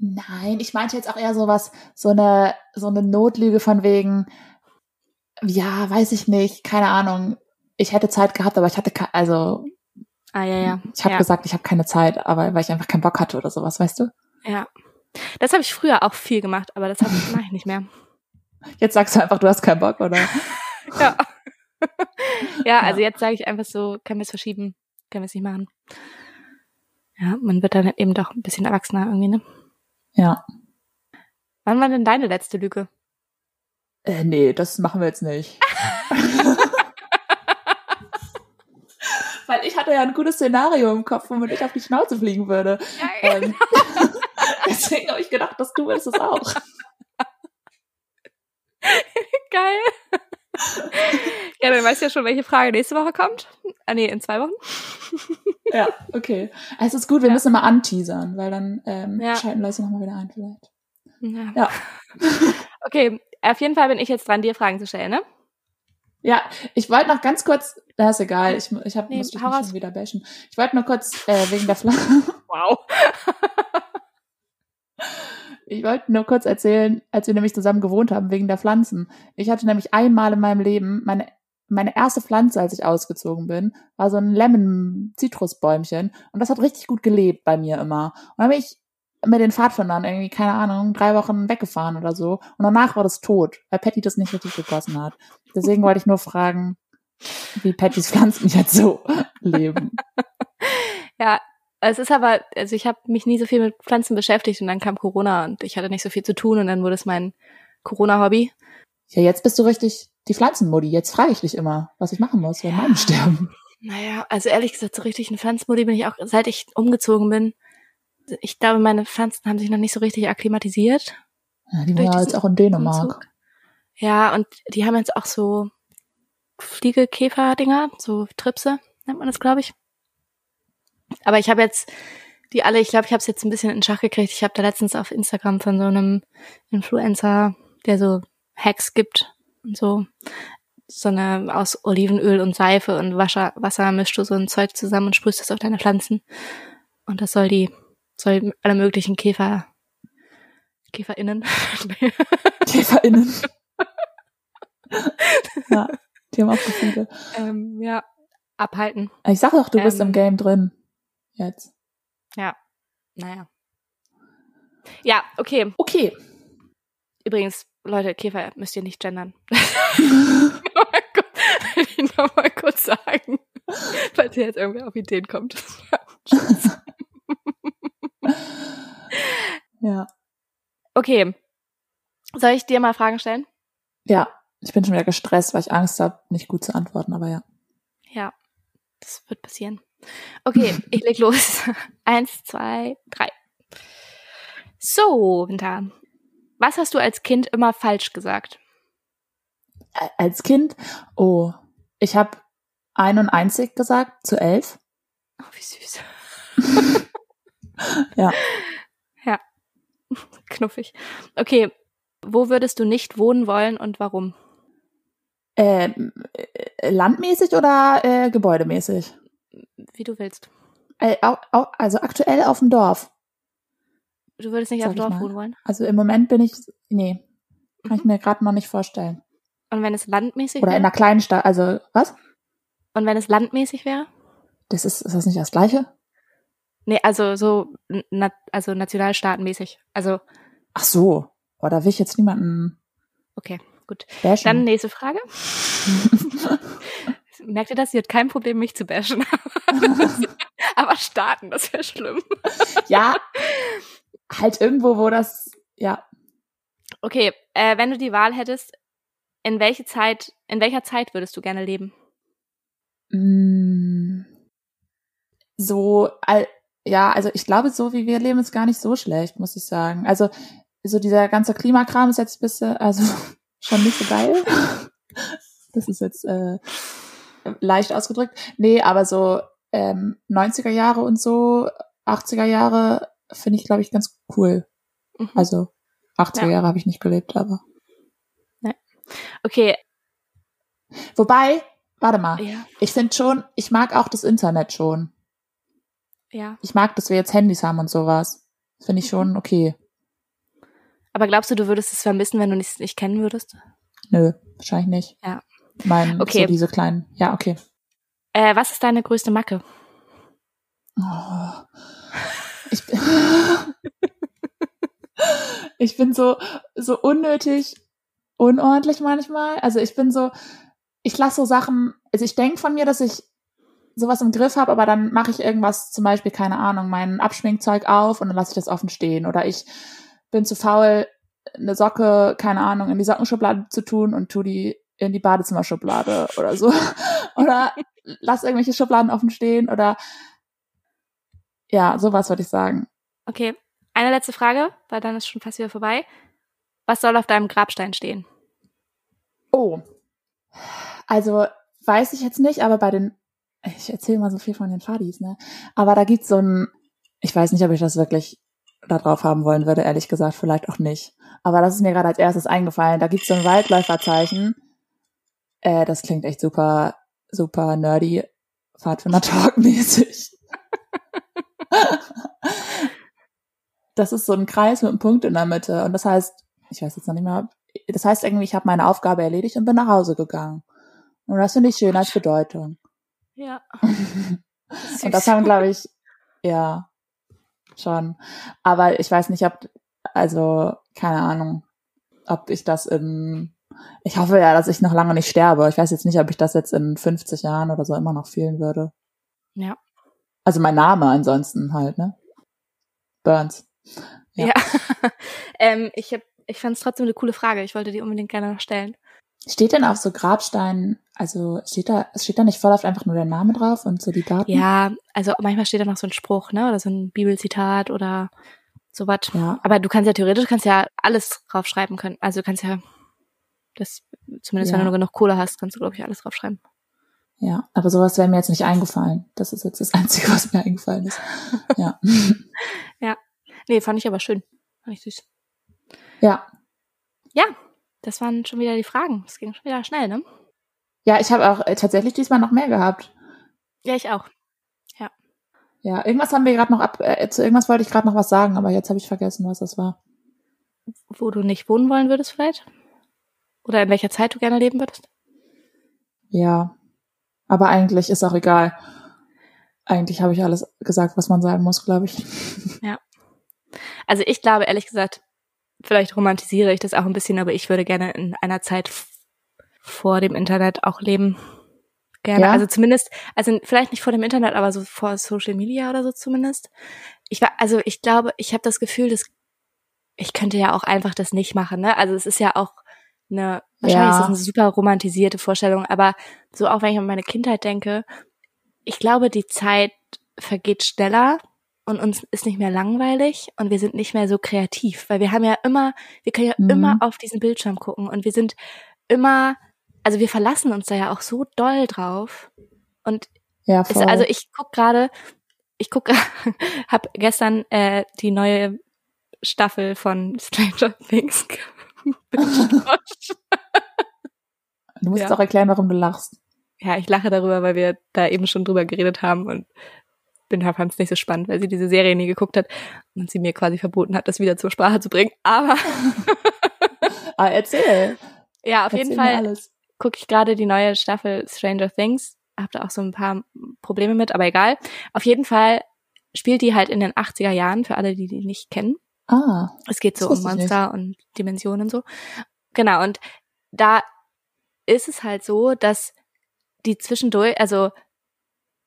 Nein, ich meinte jetzt auch eher sowas, so eine, so eine Notlüge von wegen, ja, weiß ich nicht, keine Ahnung. Ich hätte Zeit gehabt, aber ich hatte, also, ah, ja, ja. ich habe ja, gesagt, ich habe keine Zeit, aber weil ich einfach keinen Bock hatte oder sowas, weißt du? Ja. Das habe ich früher auch viel gemacht, aber das mache ich nicht mehr. Jetzt sagst du einfach, du hast keinen Bock, oder? Ja. ja, also jetzt sage ich einfach so, können wir es verschieben, können wir es nicht machen. Ja, man wird dann eben doch ein bisschen erwachsener irgendwie, ne? Ja. Wann war denn deine letzte Lüge? Äh, nee, das machen wir jetzt nicht. Weil ich hatte ja ein gutes Szenario im Kopf, womit ich auf die Schnauze fliegen würde. Ähm, deswegen habe ich gedacht, dass du willst es auch. Geil. ja, dann weißt du ja schon, welche Frage nächste Woche kommt. Ah, nee, in zwei Wochen. Ja, okay. Es ist gut, wir Ja. müssen mal anteasern, weil dann ähm, Ja. schalten Leute nochmal wieder ein vielleicht. Ja. Ja. Okay, auf jeden Fall bin ich jetzt dran, dir Fragen zu stellen, ne? Ja, ich wollte noch ganz kurz, das ist egal, ich, ich hab, Nee, muss dich nicht schon wieder bashen. Ich wollte nur kurz äh, wegen der Flasche, Wow. Ich wollte nur kurz erzählen, als wir nämlich zusammen gewohnt haben, wegen der Pflanzen. Ich hatte nämlich einmal in meinem Leben, meine, meine erste Pflanze, als ich ausgezogen bin, war so ein Lemon-Zitrusbäumchen. Und das hat richtig gut gelebt bei mir immer. Und dann bin ich mit den Pfadfindern irgendwie, keine Ahnung, drei Wochen weggefahren oder so. Und danach war das tot, weil Patty das nicht richtig gegossen hat. Deswegen wollte ich nur fragen, wie Pattys Pflanzen jetzt so leben. Ja, es ist aber, also ich habe mich nie so viel mit Pflanzen beschäftigt und dann kam Corona und ich hatte nicht so viel zu tun und dann wurde es mein Corona-Hobby. Ja, jetzt bist du richtig die Pflanzenmodi. Jetzt frage ich dich immer, was ich machen muss, wenn Ja. Meinen sterben. Naja, also ehrlich gesagt, so richtig ein Pflanzenmodi bin ich auch, seit ich umgezogen bin. Ich glaube, meine Pflanzen haben sich noch nicht so richtig akklimatisiert. Ja, die diesen jetzt auch in Dänemark. Umzug. Ja, und die haben jetzt auch so Fliegekäfer-Dinger, so Tripse, nennt man das, glaube ich. Aber ich habe jetzt die alle, ich glaube, ich habe es jetzt ein bisschen in Schach gekriegt. Ich habe da letztens auf Instagram von so einem Influencer, der so Hacks gibt und so, so eine aus Olivenöl und Seife und Wasser, Wasser mischst du so ein Zeug zusammen und sprühst das auf deine Pflanzen. Und das soll die, soll alle möglichen Käfer, KäferInnen, TäferInnen. ja, die haben auch Gefühle. ähm, ja, abhalten. Ich sag doch, du bist Ähm. im Game drin. Jetzt. Ja, naja. Ja, okay. Okay. Übrigens, Leute, Käfer müsst ihr nicht gendern. Will ich nochmal kurz sagen. Falls ihr jetzt irgendwer auf Ideen kommt. Ja. Okay. Soll ich dir mal Fragen stellen? Ja, ich bin schon wieder gestresst, weil ich Angst habe, nicht gut zu antworten, aber ja. Ja, das wird passieren. Okay, ich leg los. Eins, zwei, drei. So, Winter. Was hast du als Kind immer falsch gesagt? Als Kind, oh, ich habe ein und einzig gesagt zu elf. Oh, wie süß. Ja. Ja. Knuffig. Okay. Wo würdest du nicht wohnen wollen und warum? Ähm, äh, landmäßig oder äh, gebäudemäßig? Wie du willst. Äh, also aktuell auf dem Dorf. Du würdest nicht Sag auf dem Dorf wohnen wollen? Also im Moment bin ich, nee, kann ich Mhm. mir gerade noch nicht vorstellen. Und wenn es landmäßig Oder in wäre? einer kleinen Stadt, also was? Und wenn es landmäßig wäre? Das ist, ist das nicht das Gleiche? Nee, also so, na, also nationalstaatenmäßig. Also, Ach so. Boah, da will ich jetzt niemanden okay, gut. bashen. Dann nächste Frage. Merkt ihr das? Sie hat kein Problem, mich zu bashen. Aber starten, das wäre schlimm. ja, halt irgendwo, wo das, ja. Okay, äh, wenn du die Wahl hättest, in welche Zeit, in welcher Zeit würdest du gerne leben? Mm, so, ja, also ich glaube, so wie wir leben, ist gar nicht so schlecht, muss ich sagen. Also so dieser ganze Klimakram ist jetzt ein bisschen, also schon nicht so geil. Das ist jetzt äh, leicht ausgedrückt. Nee, aber so ähm, 90er Jahre und so, 80er Jahre finde ich, glaube ich, ganz cool. Mhm. Also 80er ja. Jahre habe ich nicht gelebt, aber. Nee. Okay. Wobei, warte mal, ja. ich finde schon, ich mag auch das Internet schon. Ja. Ich mag, dass wir jetzt Handys haben und sowas. Finde ich schon okay. Aber glaubst du, du würdest es vermissen, wenn du es nicht kennen würdest? Nö, wahrscheinlich nicht. Ja. Mein, okay. so diese kleinen, ja, okay. Äh, was ist deine größte Macke? Oh, ich, bin, ich bin so, so unnötig unordentlich manchmal. Also ich bin so, ich lasse so Sachen, also ich denke von mir, dass ich sowas im Griff habe, aber dann mache ich irgendwas, zum Beispiel, keine Ahnung, mein Abschminkzeug auf und dann lasse ich das offen stehen. Oder ich bin zu faul, eine Socke, keine Ahnung, in die Sockenschublade zu tun und tu die in die Badezimmerschublade oder so. oder lass irgendwelche Schubladen offen stehen oder ja, sowas würde ich sagen. Okay. Eine letzte Frage, weil dann ist schon fast wieder vorbei. Was soll auf deinem Grabstein stehen? Oh. Also, weiß ich jetzt nicht, aber bei den ich erzähle mal so viel von den Fadis, ne? Aber da gibt's so ein, ich weiß nicht, ob ich das wirklich da drauf haben wollen würde, ehrlich gesagt, vielleicht auch nicht. Aber das ist mir gerade als erstes eingefallen. Da gibt's so ein Waldläuferzeichen. Äh, das klingt echt super, super nerdy, Pfadfinder-Talk-mäßig. das ist so ein Kreis mit einem Punkt in der Mitte. Und das heißt, ich weiß jetzt noch nicht mehr, das heißt irgendwie, ich habe meine Aufgabe erledigt und bin nach Hause gegangen. Und das finde ich schön als Bedeutung. Ja. und das haben, glaube ich, ja, schon. Aber ich weiß nicht, ob, also, keine Ahnung, ob ich das in, ich hoffe ja, dass ich noch lange nicht sterbe. Ich weiß jetzt nicht, ob ich das jetzt in 50 Jahren oder so immer noch fühlen würde. Ja. Also mein Name ansonsten halt, ne? Burns. Ja. ja. ähm, ich hab, ich fand es trotzdem eine coole Frage. Ich wollte die unbedingt gerne noch stellen. Steht denn auf so Grabsteinen, also steht da, steht da nicht voll oft einfach nur der Name drauf und so die Daten? Ja, also manchmal steht da noch so ein Spruch, ne, oder so ein Bibelzitat oder sowas. Ja. Aber du kannst ja theoretisch kannst ja alles draufschreiben können. Also du kannst ja das, zumindest ja. wenn du nur genug Kohle hast, kannst du, glaube ich, alles draufschreiben. Ja, aber sowas wäre mir jetzt nicht eingefallen. Das ist jetzt das Einzige, was mir eingefallen ist. Ja. ja. Nee, fand ich aber schön. Fand ich süß. Ja. Ja, das waren schon wieder die Fragen. Es ging schon wieder schnell, ne? Ja, ich habe auch äh, tatsächlich diesmal noch mehr gehabt. Ja, ich auch. Ja. Ja, irgendwas haben wir gerade noch ab. Äh, zu irgendwas wollte ich gerade noch was sagen, aber jetzt habe ich vergessen, was das war. Wo du nicht wohnen wollen würdest, vielleicht? Oder in welcher Zeit du gerne leben würdest? Ja. Aber eigentlich ist auch egal. Eigentlich habe ich alles gesagt, was man sagen muss, glaube ich. Ja. Also ich glaube ehrlich gesagt, vielleicht romantisiere ich das auch ein bisschen, aber ich würde gerne in einer Zeit vor dem Internet auch leben. Gerne. Ja. Also zumindest, also vielleicht nicht vor dem Internet, aber so vor Social Media oder so zumindest. Ich war, also ich glaube, ich habe das Gefühl, dass ich könnte ja auch einfach das nicht machen, ne? Also es ist ja auch eine, wahrscheinlich ja. ist das eine super romantisierte Vorstellung, aber so auch wenn ich an meine Kindheit denke, ich glaube, die Zeit vergeht schneller und uns ist nicht mehr langweilig und wir sind nicht mehr so kreativ, weil wir haben ja immer, wir können ja mhm. immer auf diesen Bildschirm gucken und wir sind immer, also wir verlassen uns da ja auch so doll drauf und ja. Ist, also ich guck gerade, ich guck, hab gestern äh, die neue Staffel von Stranger Things Du musst ja. auch erklären, warum du lachst. Ja, ich lache darüber, weil wir da eben schon drüber geredet haben und bin fand es nicht so spannend, weil sie diese Serie nie geguckt hat und sie mir quasi verboten hat, das wieder zur Sprache zu bringen. Aber ah, erzähl. Ja, auf erzähl jeden Fall gucke ich gerade die neue Staffel Stranger Things. Hab da auch so ein paar Probleme mit, aber egal. Auf jeden Fall spielt die halt in den 80er Jahren, für alle, die die nicht kennen. Ah. Es geht so um Monster und Dimensionen und so. Genau, und da ist es halt so, dass die zwischendurch, also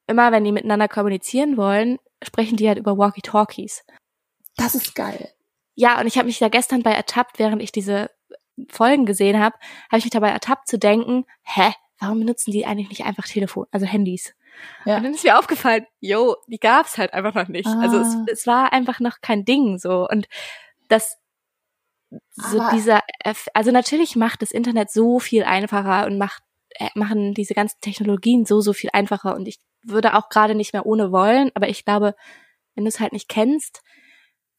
immer wenn die miteinander kommunizieren wollen, sprechen die halt über Walkie-Talkies. Das ist geil. Ja, und ich habe mich da gestern bei ertappt, während ich diese Folgen gesehen habe, habe ich mich dabei ertappt zu denken, hä, warum benutzen die eigentlich nicht einfach Telefon, also Handys? Ja. Und dann ist mir aufgefallen, yo, die gab's halt einfach noch nicht. Ah. Also es, ah. es war einfach noch kein Ding so. Und das so Aber dieser, also natürlich macht das Internet so viel einfacher und macht äh, machen diese ganzen Technologien so so viel einfacher und ich würde auch gerade nicht mehr ohne wollen, aber ich glaube, wenn du es halt nicht kennst,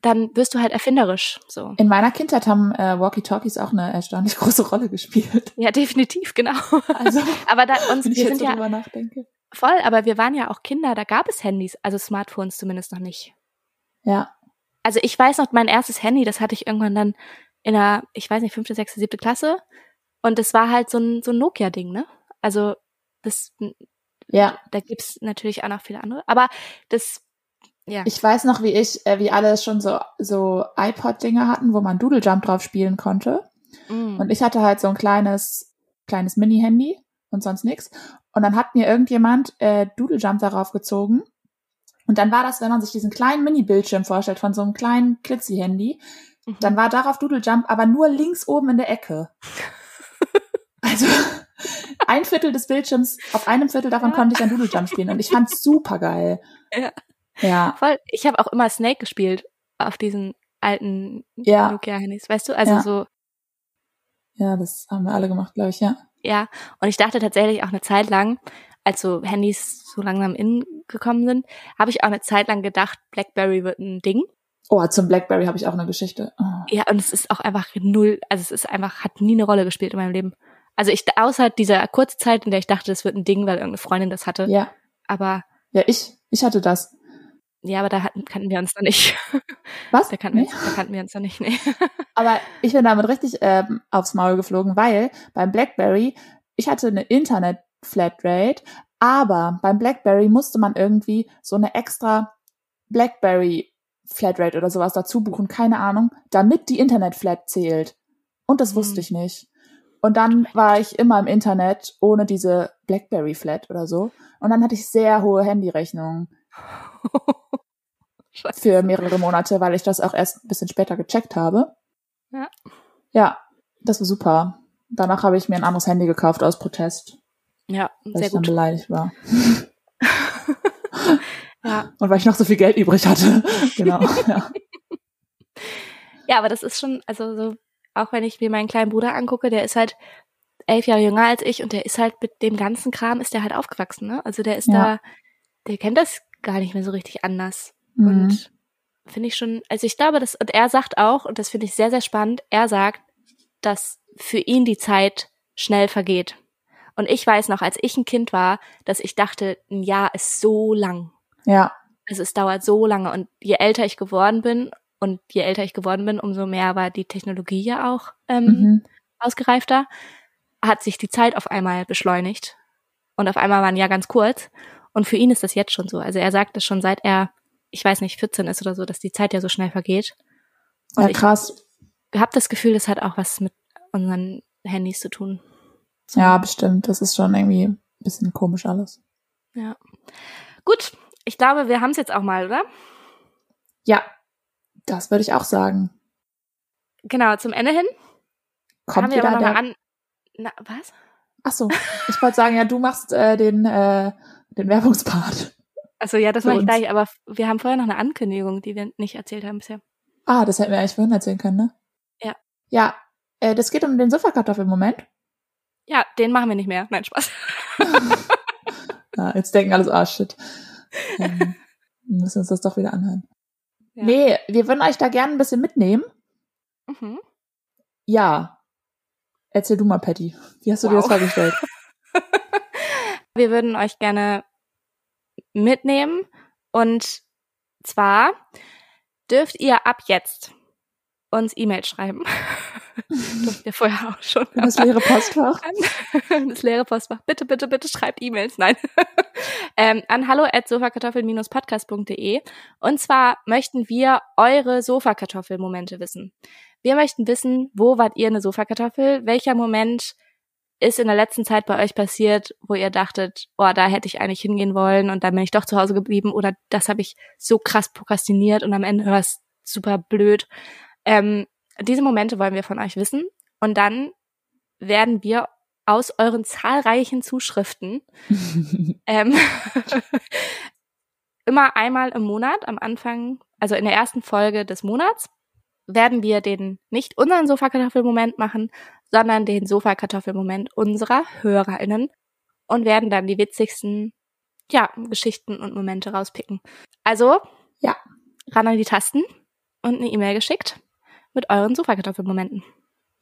dann wirst du halt erfinderisch. So. In meiner Kindheit haben äh, Walkie-Talkies auch eine erstaunlich große Rolle gespielt. Ja, definitiv, genau. Also, aber da uns wenn ich wir jetzt sind ja nachdenke. Voll, aber wir waren ja auch Kinder, da gab es Handys, also Smartphones zumindest noch nicht. Ja. Also ich weiß noch, mein erstes Handy, das hatte ich irgendwann dann in der, ich weiß nicht, fünfte, sechste, siebte Klasse. Und das war halt so ein, so ein Nokia-Ding, ne? Also das, ja, da gibt's natürlich auch noch viele andere. Aber das ja. Ich weiß noch, wie ich, äh, wie alle schon so, so iPod-Dinger hatten, wo man Doodle Jump drauf spielen konnte. Mm. Und ich hatte halt so ein kleines, kleines Mini-Handy und sonst nix. Und dann hat mir irgendjemand äh, Doodle Jump darauf gezogen. Und dann war das, wenn man sich diesen kleinen Mini-Bildschirm vorstellt von so einem kleinen Klitzi-Handy, mhm. dann war darauf Doodle Jump aber nur links oben in der Ecke. also ein Viertel des Bildschirms, auf einem Viertel davon ja. konnte ich dann Doodle Jump spielen. Und ich fand's super geil. Ja. Ja. Voll. Ich habe auch immer Snake gespielt auf diesen alten ja. Nokia-Handys, weißt du? Also ja. so. Ja, das haben wir alle gemacht, glaube ich, ja. Ja, und ich dachte tatsächlich auch eine Zeit lang, als so Handys so langsam in gekommen sind, habe ich auch eine Zeit lang gedacht, BlackBerry wird ein Ding. Oh, zum BlackBerry habe ich auch eine Geschichte. Oh. Ja, und es ist auch einfach null, also es ist einfach, hat nie eine Rolle gespielt in meinem Leben. Also ich, außer dieser kurze Zeit, in der ich dachte, das wird ein Ding, weil irgendeine Freundin das hatte. Ja. Aber. Ja, ich, ich hatte das. Ja, aber da hatten, kannten wir uns noch nicht. Was? Da kannten, nee? wir, uns, da kannten wir uns noch nicht, nee. aber ich bin damit richtig ähm, aufs Maul geflogen, weil beim BlackBerry, ich hatte eine Internet-Flatrate, aber beim BlackBerry musste man irgendwie so eine extra BlackBerry Flatrate oder sowas dazu buchen, keine Ahnung, damit die Internet-Flat zählt. Und das wusste ich nicht. Und dann war ich immer im Internet ohne diese BlackBerry Flat oder so. Und dann hatte ich sehr hohe Handyrechnungen. für mehrere Monate, weil ich das auch erst ein bisschen später gecheckt habe. Ja. Ja, das war super. Danach habe ich mir ein anderes Handy gekauft aus Protest. Ja, weil sehr ich gut. dann beleidigt war. ja. Und weil ich noch so viel Geld übrig hatte. genau. ja. ja, aber das ist schon, also so, auch wenn ich mir meinen kleinen Bruder angucke, der ist halt elf Jahre jünger als ich und der ist halt mit dem ganzen Kram ist der halt aufgewachsen, ne? Also der ist ja. da, der kennt das gar nicht mehr so richtig anders. Mhm. Und finde ich schon, also ich glaube, dass, und er sagt auch, und das finde ich sehr, sehr spannend, er sagt, dass für ihn die Zeit schnell vergeht. Und ich weiß noch, als ich ein Kind war, dass ich dachte, ein Jahr ist so lang. Ja. Also es dauert so lange. Und je älter ich geworden bin, und je älter ich geworden bin, umso mehr war die Technologie ja auch ähm, mhm. ausgereifter, hat sich die Zeit auf einmal beschleunigt. Und auf einmal war ein Jahr ganz kurz. Und für ihn ist das jetzt schon so. Also er sagt es schon seit er, ich weiß nicht, 14 ist oder so, dass die Zeit ja so schnell vergeht. Und ja, krass. Ich habe das Gefühl, das hat auch was mit unseren Handys zu tun. Ja, bestimmt. Das ist schon irgendwie ein bisschen komisch alles. Ja. Gut, ich glaube, wir haben es jetzt auch mal, oder? Ja, das würde ich auch sagen. Genau, zum Ende hin. Kommt haben wir aber noch der... an. Na, was? Ach so, ich wollte sagen, ja, du machst äh, den äh, den Werbungspart. Also ja, das mache ich gleich, aber wir haben vorher noch eine Ankündigung, die wir nicht erzählt haben bisher. Ah, das hätten wir eigentlich vorhin erzählen können, ne? Ja. Ja, äh, das geht um den Sofakartoffel-Moment. Ja, den machen wir nicht mehr. Nein, Spaß. ja, jetzt denken alles, ah, shit. Ähm, müssen uns das doch wieder anhören. Ja. Nee, wir würden euch da gerne ein bisschen mitnehmen. Mhm. Ja. Erzähl du mal, Patty. Wie hast du wow. dir das vorgestellt? Wir würden euch gerne mitnehmen und zwar dürft ihr ab jetzt uns E-Mail schreiben. das wir vorher auch schon. Das leere Postfach. Das leere Postfach. Bitte, bitte, bitte schreibt E-Mails. Nein. ähm, an hallo at sofakartoffel-podcast.de. Und zwar möchten wir eure Sofakartoffel-Momente wissen. Wir möchten wissen, wo wart ihr eine Sofakartoffel? Welcher Moment ist in der letzten Zeit bei euch passiert, wo ihr dachtet, oh, da hätte ich eigentlich hingehen wollen und dann bin ich doch zu Hause geblieben oder das habe ich so krass prokrastiniert und am Ende war es super blöd. Ähm, diese Momente wollen wir von euch wissen und dann werden wir aus euren zahlreichen Zuschriften ähm, immer einmal im Monat am Anfang, also in der ersten Folge des Monats, werden wir den nicht unseren Sofakartoffelmoment machen, sondern den Sofakartoffelmoment unserer HörerInnen und werden dann die witzigsten, ja, Geschichten und Momente rauspicken. Also, ja, ran an die Tasten und eine E-Mail geschickt mit euren Sofakartoffelmomenten.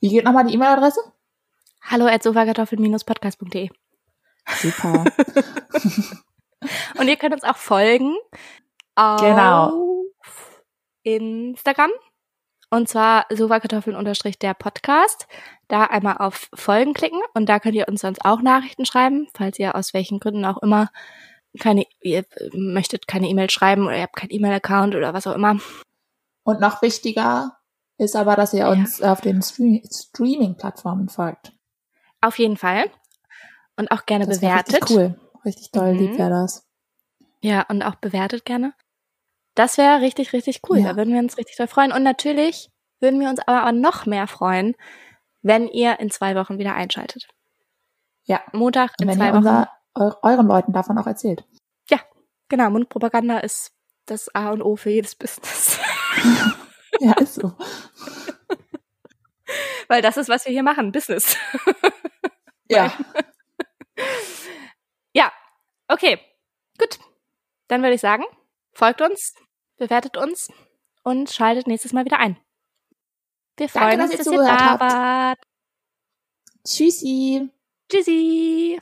Wie geht nochmal die E-Mail-Adresse? Hallo at sofakartoffel-podcast.de. Super. und ihr könnt uns auch folgen auf genau. Instagram und zwar Sofakartoffeln unterstrich der Podcast. Da einmal auf Folgen klicken und da könnt ihr uns sonst auch Nachrichten schreiben, falls ihr aus welchen Gründen auch immer keine, ihr möchtet keine E-Mail schreiben oder ihr habt keinen E-Mail-Account oder was auch immer. Und noch wichtiger ist aber, dass ihr uns auf den Stream Streaming-Plattformen folgt. Auf jeden Fall. Und auch gerne das bewertet. Richtig cool. Richtig toll, Mhm. lieb wäre das. Ja, und auch bewertet gerne. Das wäre richtig, richtig cool. Ja. Da würden wir uns richtig doll freuen. Und natürlich würden wir uns aber auch noch mehr freuen, wenn ihr in zwei Wochen wieder einschaltet. Ja. Montag in wenn zwei ihr Wochen. unser, eu euren Leuten davon auch erzählt. Genau, Mundpropaganda ist das A und O für jedes Business. Ja, ist so. Weil das ist, was wir hier machen, Business. Ja. Ja, okay, gut. Dann würde ich sagen, folgt uns, bewertet uns und schaltet nächstes Mal wieder ein. Wir Danke, freuen dass uns, ihr dass ihr da wart. Tschüssi. Tschüssi.